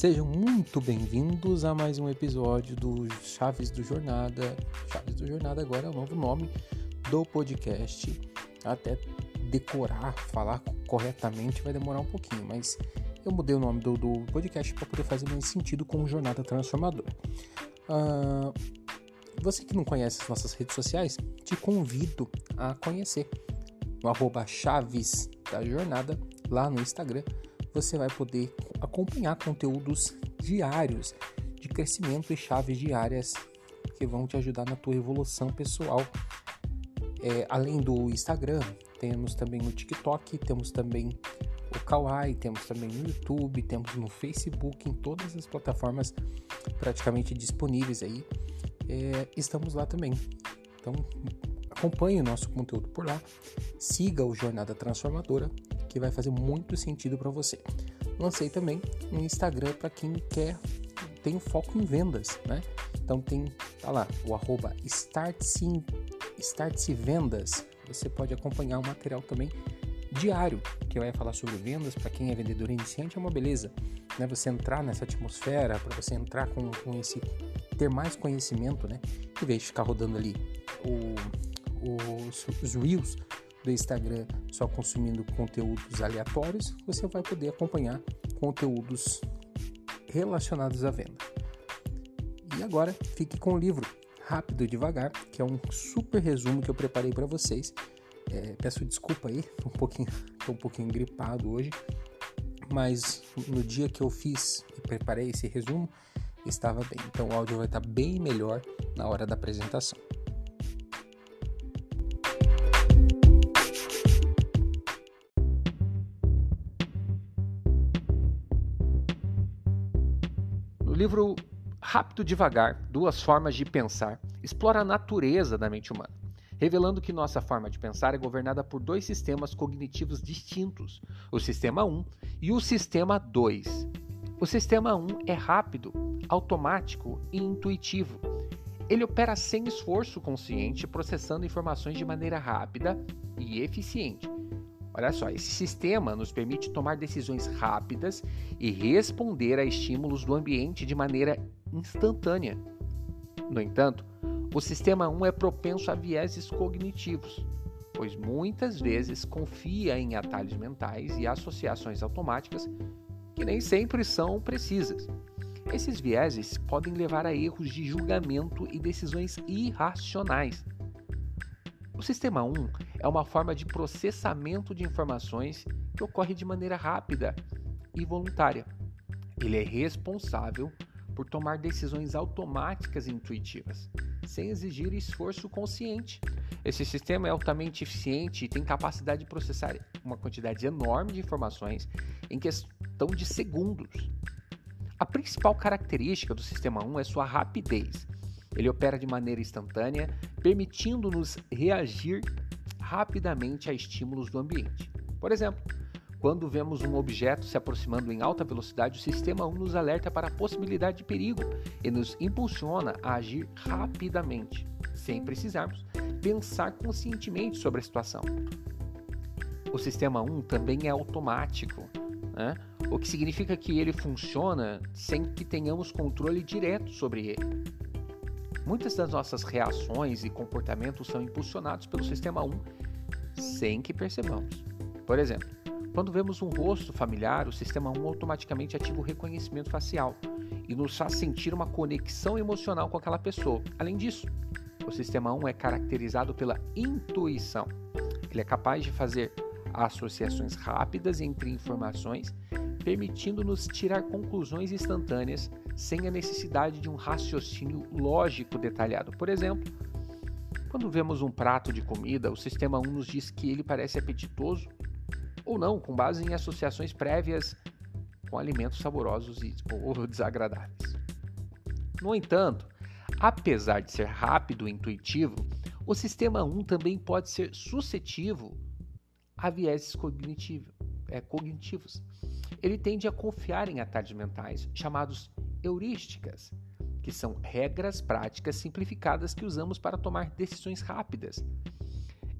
Sejam muito bem-vindos a mais um episódio do Chaves do Jornada. Chaves do Jornada agora é o novo nome do podcast. Até decorar, falar corretamente vai demorar um pouquinho, mas eu mudei o nome do, do podcast para poder fazer mais sentido com Jornada Transformadora. Uh, você que não conhece as nossas redes sociais, te convido a conhecer no arroba Chaves da Jornada lá no Instagram você vai poder acompanhar conteúdos diários de crescimento e chaves diárias que vão te ajudar na tua evolução pessoal. É, além do Instagram, temos também o TikTok, temos também o Kawaii, temos também no YouTube, temos no Facebook, em todas as plataformas praticamente disponíveis aí. É, estamos lá também. Então acompanhe o nosso conteúdo por lá, siga o Jornada Transformadora que vai fazer muito sentido para você. Lancei também um Instagram para quem quer tem foco em vendas, né? Então tem tá lá o arroba startse, startse vendas. Você pode acompanhar o material também diário que vai falar sobre vendas para quem é vendedor iniciante é uma beleza, né? Você entrar nessa atmosfera, para você entrar com, com esse ter mais conhecimento, né? Em vez de ficar rodando ali o, os, os reels do Instagram só consumindo conteúdos aleatórios, você vai poder acompanhar conteúdos relacionados à venda. E agora fique com o livro Rápido e Devagar, que é um super resumo que eu preparei para vocês. É, peço desculpa aí, tô um pouquinho, um pouquinho gripado hoje, mas no dia que eu fiz e preparei esse resumo, estava bem. Então o áudio vai estar bem melhor na hora da apresentação. Livro Rápido Devagar: Duas Formas de Pensar explora a natureza da mente humana, revelando que nossa forma de pensar é governada por dois sistemas cognitivos distintos, o sistema 1 e o sistema 2. O sistema 1 é rápido, automático e intuitivo. Ele opera sem esforço consciente, processando informações de maneira rápida e eficiente, Olha só, esse sistema nos permite tomar decisões rápidas e responder a estímulos do ambiente de maneira instantânea. No entanto, o sistema 1 é propenso a vieses cognitivos, pois muitas vezes confia em atalhos mentais e associações automáticas que nem sempre são precisas. Esses vieses podem levar a erros de julgamento e decisões irracionais. O sistema 1 é uma forma de processamento de informações que ocorre de maneira rápida e voluntária. Ele é responsável por tomar decisões automáticas e intuitivas, sem exigir esforço consciente. Esse sistema é altamente eficiente e tem capacidade de processar uma quantidade enorme de informações em questão de segundos. A principal característica do sistema 1 é sua rapidez. Ele opera de maneira instantânea, permitindo-nos reagir rapidamente a estímulos do ambiente. Por exemplo, quando vemos um objeto se aproximando em alta velocidade, o sistema 1 nos alerta para a possibilidade de perigo e nos impulsiona a agir rapidamente, sem precisarmos pensar conscientemente sobre a situação. O sistema 1 também é automático, né? o que significa que ele funciona sem que tenhamos controle direto sobre ele. Muitas das nossas reações e comportamentos são impulsionados pelo sistema 1 sem que percebamos. Por exemplo, quando vemos um rosto familiar, o sistema 1 automaticamente ativa o reconhecimento facial e nos faz sentir uma conexão emocional com aquela pessoa. Além disso, o sistema 1 é caracterizado pela intuição. Ele é capaz de fazer associações rápidas entre informações, permitindo-nos tirar conclusões instantâneas sem a necessidade de um raciocínio lógico detalhado. Por exemplo, quando vemos um prato de comida, o sistema 1 nos diz que ele parece apetitoso ou não, com base em associações prévias com alimentos saborosos e, ou desagradáveis. No entanto, apesar de ser rápido e intuitivo, o sistema 1 também pode ser suscetível a vieses cognitivo, é, cognitivos. Ele tende a confiar em atalhos mentais chamados heurísticas, que são regras práticas simplificadas que usamos para tomar decisões rápidas.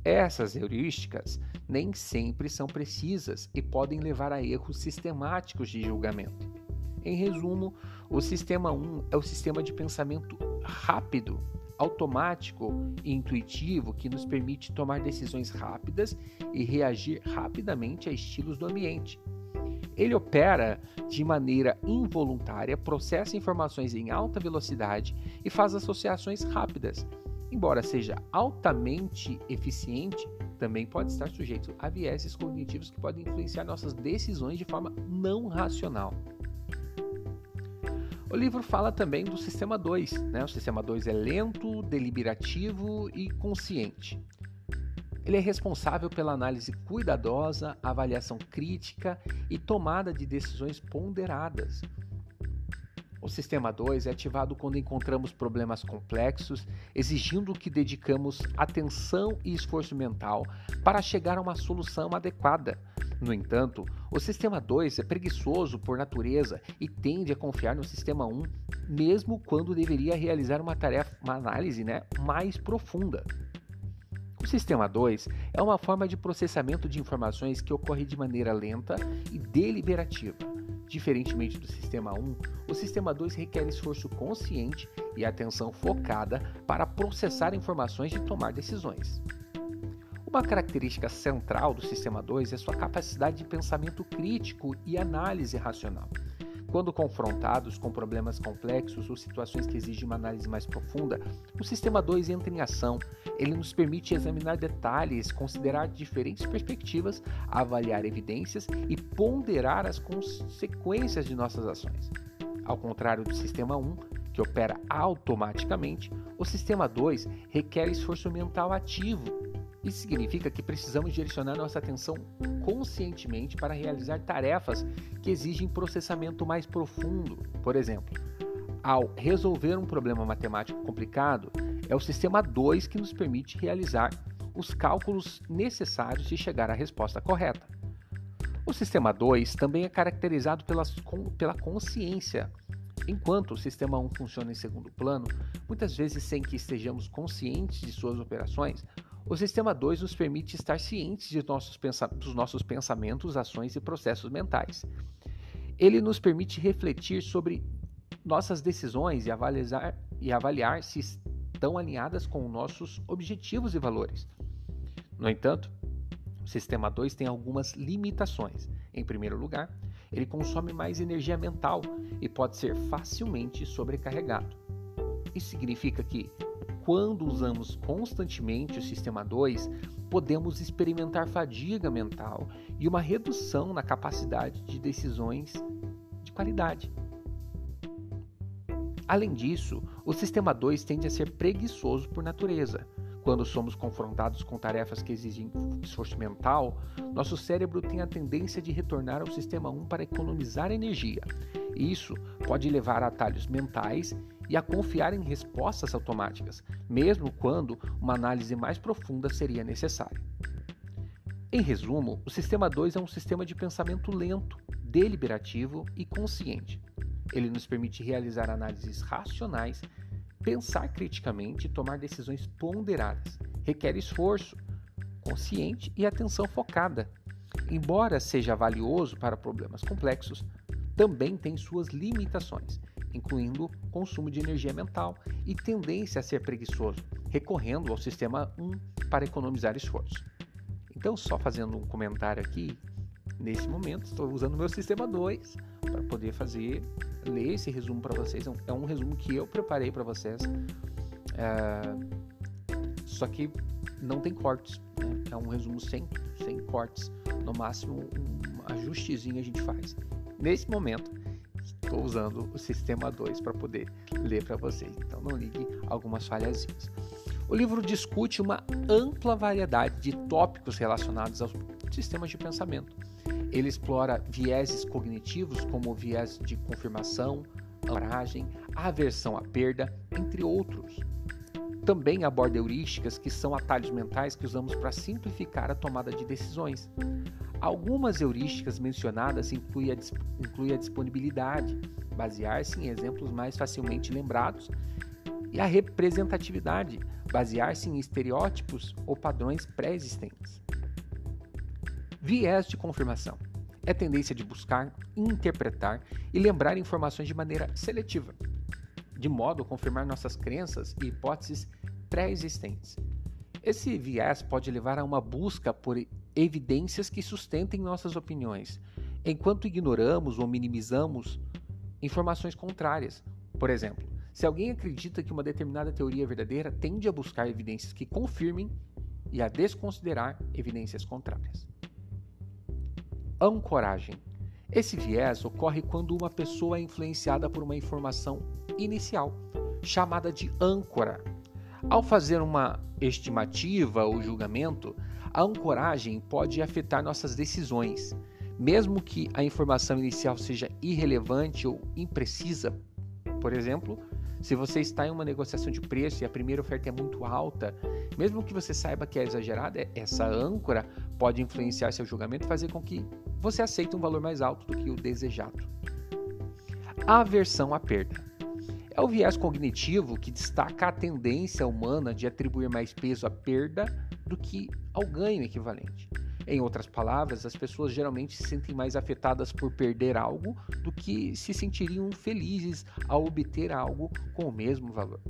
Essas heurísticas nem sempre são precisas e podem levar a erros sistemáticos de julgamento. Em resumo, o sistema 1 é o sistema de pensamento rápido, automático e intuitivo que nos permite tomar decisões rápidas e reagir rapidamente a estilos do ambiente. Ele opera de maneira involuntária, processa informações em alta velocidade e faz associações rápidas. Embora seja altamente eficiente, também pode estar sujeito a vieses cognitivos que podem influenciar nossas decisões de forma não racional. O livro fala também do sistema 2. Né? O sistema 2 é lento, deliberativo e consciente. Ele é responsável pela análise cuidadosa, avaliação crítica e tomada de decisões ponderadas, o sistema 2 é ativado quando encontramos problemas complexos, exigindo que dedicamos atenção e esforço mental para chegar a uma solução adequada. No entanto, o sistema 2 é preguiçoso por natureza e tende a confiar no sistema 1, mesmo quando deveria realizar uma tarefa, uma análise né, mais profunda. Sistema 2 é uma forma de processamento de informações que ocorre de maneira lenta e deliberativa Diferentemente do sistema 1, o sistema 2 requer esforço consciente e atenção focada para processar informações e tomar decisões. Uma característica central do sistema 2 é sua capacidade de pensamento crítico e análise racional. Quando confrontados com problemas complexos ou situações que exigem uma análise mais profunda, o sistema 2 entra em ação. Ele nos permite examinar detalhes, considerar diferentes perspectivas, avaliar evidências e ponderar as consequências de nossas ações. Ao contrário do sistema 1, que opera automaticamente, o sistema 2 requer esforço mental ativo isso significa que precisamos direcionar nossa atenção conscientemente para realizar tarefas que exigem processamento mais profundo. Por exemplo, ao resolver um problema matemático complicado, é o sistema 2 que nos permite realizar os cálculos necessários e chegar à resposta correta. O sistema 2 também é caracterizado pelas, com, pela consciência. Enquanto o sistema 1 funciona em segundo plano, muitas vezes sem que estejamos conscientes de suas operações, o sistema 2 nos permite estar cientes nossos dos nossos pensamentos, ações e processos mentais. Ele nos permite refletir sobre nossas decisões e avaliar, e avaliar se estão alinhadas com nossos objetivos e valores. No entanto, o sistema 2 tem algumas limitações. Em primeiro lugar, ele consome mais energia mental e pode ser facilmente sobrecarregado. Isso significa que quando usamos constantemente o sistema 2, podemos experimentar fadiga mental e uma redução na capacidade de decisões de qualidade. Além disso, o sistema 2 tende a ser preguiçoso por natureza. Quando somos confrontados com tarefas que exigem esforço mental, nosso cérebro tem a tendência de retornar ao sistema 1 para economizar energia. Isso pode levar a atalhos mentais e a confiar em respostas automáticas, mesmo quando uma análise mais profunda seria necessária. Em resumo, o sistema 2 é um sistema de pensamento lento, deliberativo e consciente. Ele nos permite realizar análises racionais, pensar criticamente e tomar decisões ponderadas. Requer esforço, consciente e atenção focada. Embora seja valioso para problemas complexos, também tem suas limitações incluindo consumo de energia mental e tendência a ser preguiçoso, recorrendo ao sistema 1 para economizar esforço. Então, só fazendo um comentário aqui, nesse momento, estou usando o meu sistema 2 para poder fazer, ler esse resumo para vocês. É um é resumo que eu preparei para vocês, é, só que não tem cortes, né? é um resumo sem, sem cortes. No máximo, um ajustezinho a gente faz. Nesse momento, estou usando o sistema 2 para poder ler para vocês. Então não ligue algumas falhazinhas. O livro discute uma ampla variedade de tópicos relacionados aos sistemas de pensamento. Ele explora vieses cognitivos como o viés de confirmação, ancoragem, aversão à perda, entre outros. Também aborda heurísticas, que são atalhos mentais que usamos para simplificar a tomada de decisões. Algumas heurísticas mencionadas incluem a, inclui a disponibilidade, basear-se em exemplos mais facilmente lembrados, e a representatividade, basear-se em estereótipos ou padrões pré-existentes. Viés de confirmação. é a tendência de buscar, interpretar e lembrar informações de maneira seletiva, de modo a confirmar nossas crenças e hipóteses pré-existentes. Esse viés pode levar a uma busca por evidências que sustentem nossas opiniões, enquanto ignoramos ou minimizamos informações contrárias. Por exemplo, se alguém acredita que uma determinada teoria é verdadeira, tende a buscar evidências que confirmem e a desconsiderar evidências contrárias. Ancoragem. Esse viés ocorre quando uma pessoa é influenciada por uma informação inicial, chamada de âncora. Ao fazer uma estimativa ou julgamento, a ancoragem pode afetar nossas decisões, mesmo que a informação inicial seja irrelevante ou imprecisa. Por exemplo, se você está em uma negociação de preço e a primeira oferta é muito alta, mesmo que você saiba que é exagerada, essa âncora pode influenciar seu julgamento e fazer com que você aceite um valor mais alto do que o desejado. Aversão à perda. É o viés cognitivo que destaca a tendência humana de atribuir mais peso à perda do que ao ganho equivalente. Em outras palavras, as pessoas geralmente se sentem mais afetadas por perder algo do que se sentiriam felizes ao obter algo com o mesmo valor.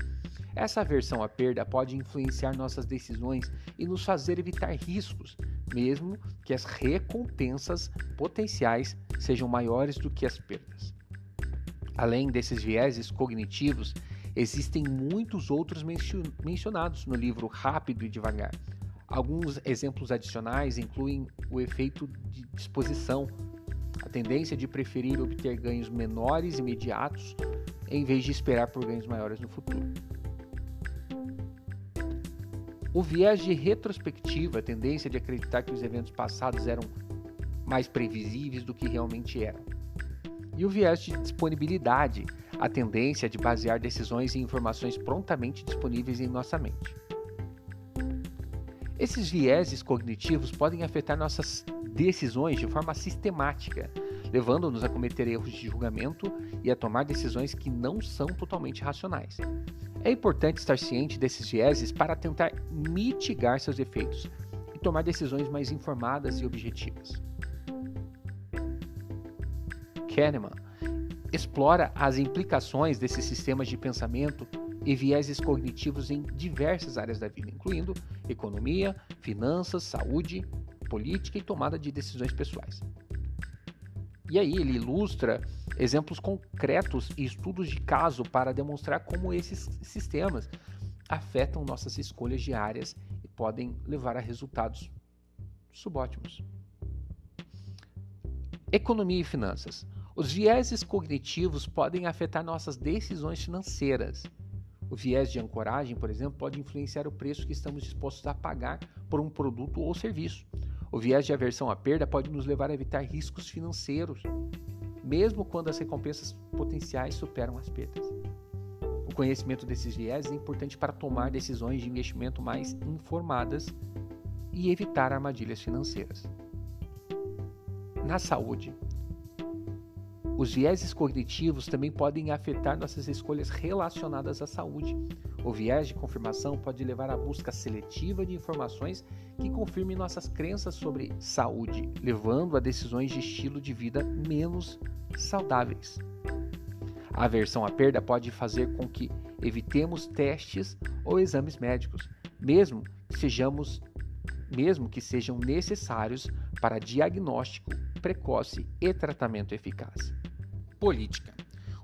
Essa aversão à perda pode influenciar nossas decisões e nos fazer evitar riscos, mesmo que as recompensas potenciais sejam maiores do que as perdas. Além desses vieses cognitivos, existem muitos outros mencionados no livro Rápido e Devagar, Alguns exemplos adicionais incluem o efeito de disposição, a tendência de preferir obter ganhos menores imediatos em vez de esperar por ganhos maiores no futuro. O viés de retrospectiva, a tendência de acreditar que os eventos passados eram mais previsíveis do que realmente eram. E o viés de disponibilidade, a tendência de basear decisões em informações prontamente disponíveis em nossa mente. Esses vieses cognitivos podem afetar nossas decisões de forma sistemática, levando-nos a cometer erros de julgamento e a tomar decisões que não são totalmente racionais. É importante estar ciente desses vieses para tentar mitigar seus efeitos e tomar decisões mais informadas e objetivas. Kahneman explora as implicações desses sistemas de pensamento e vieses cognitivos em diversas áreas da vida, incluindo economia, finanças, saúde, política e tomada de decisões pessoais. E aí ele ilustra exemplos concretos e estudos de caso para demonstrar como esses sistemas afetam nossas escolhas diárias e podem levar a resultados subótimos. Economia e finanças. Os vieses cognitivos podem afetar nossas decisões financeiras o viés de ancoragem, por exemplo, pode influenciar o preço que estamos dispostos a pagar por um produto ou serviço. O viés de aversão à perda pode nos levar a evitar riscos financeiros, mesmo quando as recompensas potenciais superam as perdas. O conhecimento desses viés é importante para tomar decisões de investimento mais informadas e evitar armadilhas financeiras. Na saúde, os vieses cognitivos também podem afetar nossas escolhas relacionadas à saúde. O viés de confirmação pode levar à busca seletiva de informações que confirmem nossas crenças sobre saúde, levando a decisões de estilo de vida menos saudáveis. A aversão à perda pode fazer com que evitemos testes ou exames médicos, mesmo que sejamos mesmo que sejam necessários para diagnóstico precoce e tratamento eficaz. Política.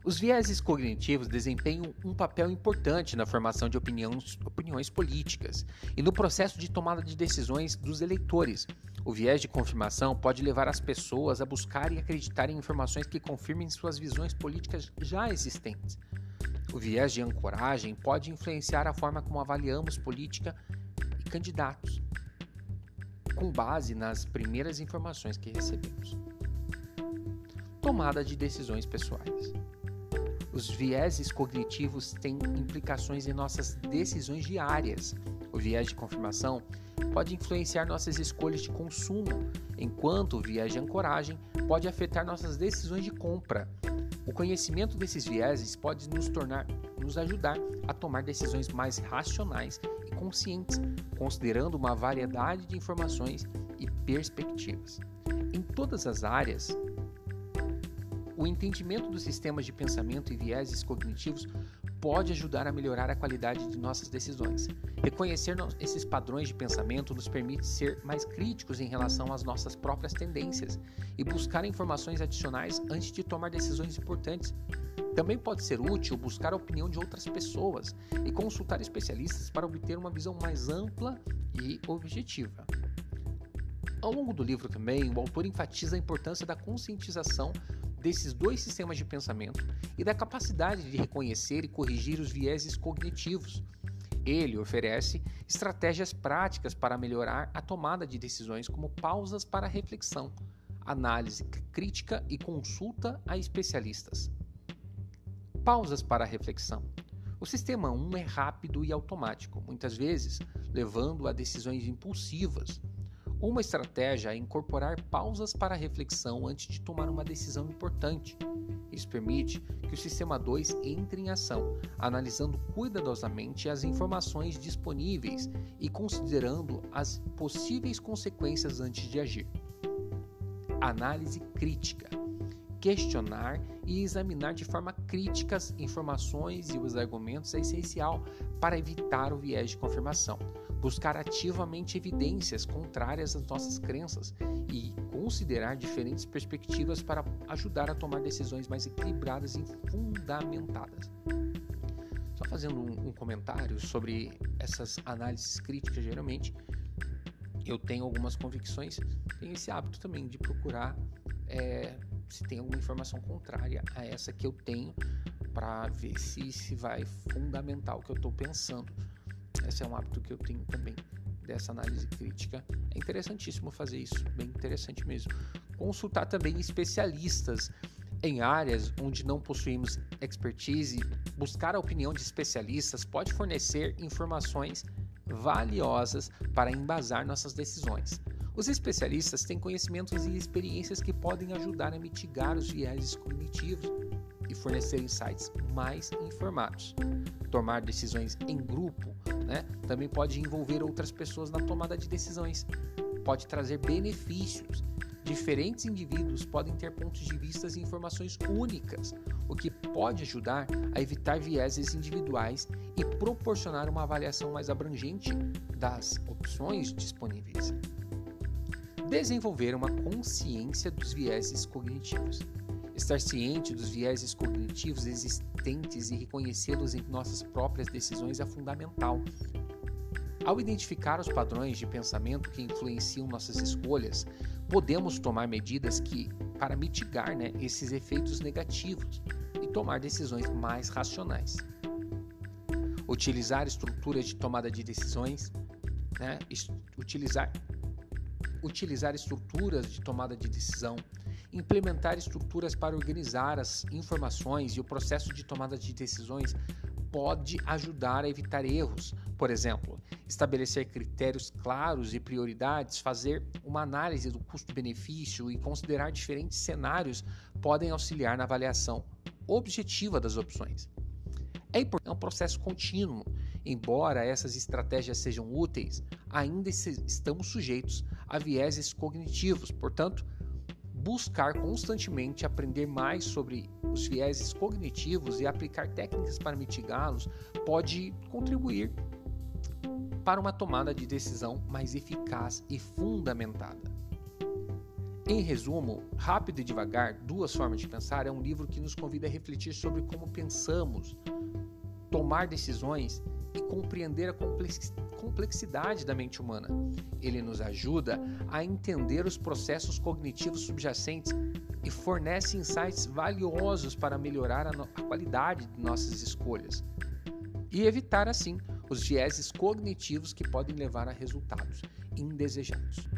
Os vieses cognitivos desempenham um papel importante na formação de opiniões, opiniões políticas e no processo de tomada de decisões dos eleitores. O viés de confirmação pode levar as pessoas a buscar e acreditar em informações que confirmem suas visões políticas já existentes. O viés de ancoragem pode influenciar a forma como avaliamos política e candidatos, com base nas primeiras informações que recebemos tomada de decisões pessoais. Os vieses cognitivos têm implicações em nossas decisões diárias. O viés de confirmação pode influenciar nossas escolhas de consumo, enquanto o viés de ancoragem pode afetar nossas decisões de compra. O conhecimento desses vieses pode nos tornar, nos ajudar a tomar decisões mais racionais e conscientes, considerando uma variedade de informações e perspectivas. Em todas as áreas, o entendimento dos sistemas de pensamento e vieses cognitivos pode ajudar a melhorar a qualidade de nossas decisões. Reconhecer esses padrões de pensamento nos permite ser mais críticos em relação às nossas próprias tendências e buscar informações adicionais antes de tomar decisões importantes. Também pode ser útil buscar a opinião de outras pessoas e consultar especialistas para obter uma visão mais ampla e objetiva. Ao longo do livro também, o autor enfatiza a importância da conscientização desses dois sistemas de pensamento e da capacidade de reconhecer e corrigir os vieses cognitivos. Ele oferece estratégias práticas para melhorar a tomada de decisões, como pausas para reflexão, análise crítica e consulta a especialistas. Pausas para reflexão. O sistema 1 é rápido e automático, muitas vezes levando a decisões impulsivas uma estratégia é incorporar pausas para reflexão antes de tomar uma decisão importante. Isso permite que o sistema 2 entre em ação, analisando cuidadosamente as informações disponíveis e considerando as possíveis consequências antes de agir. Análise crítica questionar e examinar de forma crítica as informações e os argumentos é essencial para evitar o viés de confirmação buscar ativamente evidências contrárias às nossas crenças e considerar diferentes perspectivas para ajudar a tomar decisões mais equilibradas e fundamentadas. Só fazendo um, um comentário sobre essas análises críticas, geralmente eu tenho algumas convicções, tenho esse hábito também de procurar é, se tem alguma informação contrária a essa que eu tenho para ver se, se vai fundamentar o que eu estou pensando. Esse é um hábito que eu tenho também dessa análise crítica. É interessantíssimo fazer isso, bem interessante mesmo. Consultar também especialistas em áreas onde não possuímos expertise, buscar a opinião de especialistas pode fornecer informações valiosas para embasar nossas decisões. Os especialistas têm conhecimentos e experiências que podem ajudar a mitigar os viéses cognitivos e fornecer insights mais informados. Tomar decisões em grupo né, também pode envolver outras pessoas na tomada de decisões, pode trazer benefícios. Diferentes indivíduos podem ter pontos de vista e informações únicas, o que pode ajudar a evitar vieses individuais e proporcionar uma avaliação mais abrangente das opções disponíveis. Desenvolver uma consciência dos vieses cognitivos. Estar ciente dos vieses cognitivos existentes e reconhecê-los em nossas próprias decisões é fundamental. Ao identificar os padrões de pensamento que influenciam nossas escolhas, podemos tomar medidas que para mitigar né, esses efeitos negativos e tomar decisões mais racionais. Utilizar estruturas de tomada de decisões, né, utilizar, utilizar estruturas de tomada de decisão implementar estruturas para organizar as informações e o processo de tomada de decisões pode ajudar a evitar erros. Por exemplo, estabelecer critérios claros e prioridades, fazer uma análise do custo-benefício e considerar diferentes cenários podem auxiliar na avaliação objetiva das opções. É, é um processo contínuo. Embora essas estratégias sejam úteis, ainda estamos sujeitos a vieses cognitivos, portanto, buscar constantemente aprender mais sobre os vieses cognitivos e aplicar técnicas para mitigá-los pode contribuir para uma tomada de decisão mais eficaz e fundamentada. Em resumo, Rápido e Devagar, Duas Formas de Pensar é um livro que nos convida a refletir sobre como pensamos, tomar decisões e compreender a complexidade da mente humana. Ele nos ajuda a entender os processos cognitivos subjacentes e fornece insights valiosos para melhorar a, a qualidade de nossas escolhas e evitar, assim, os vieses cognitivos que podem levar a resultados indesejados.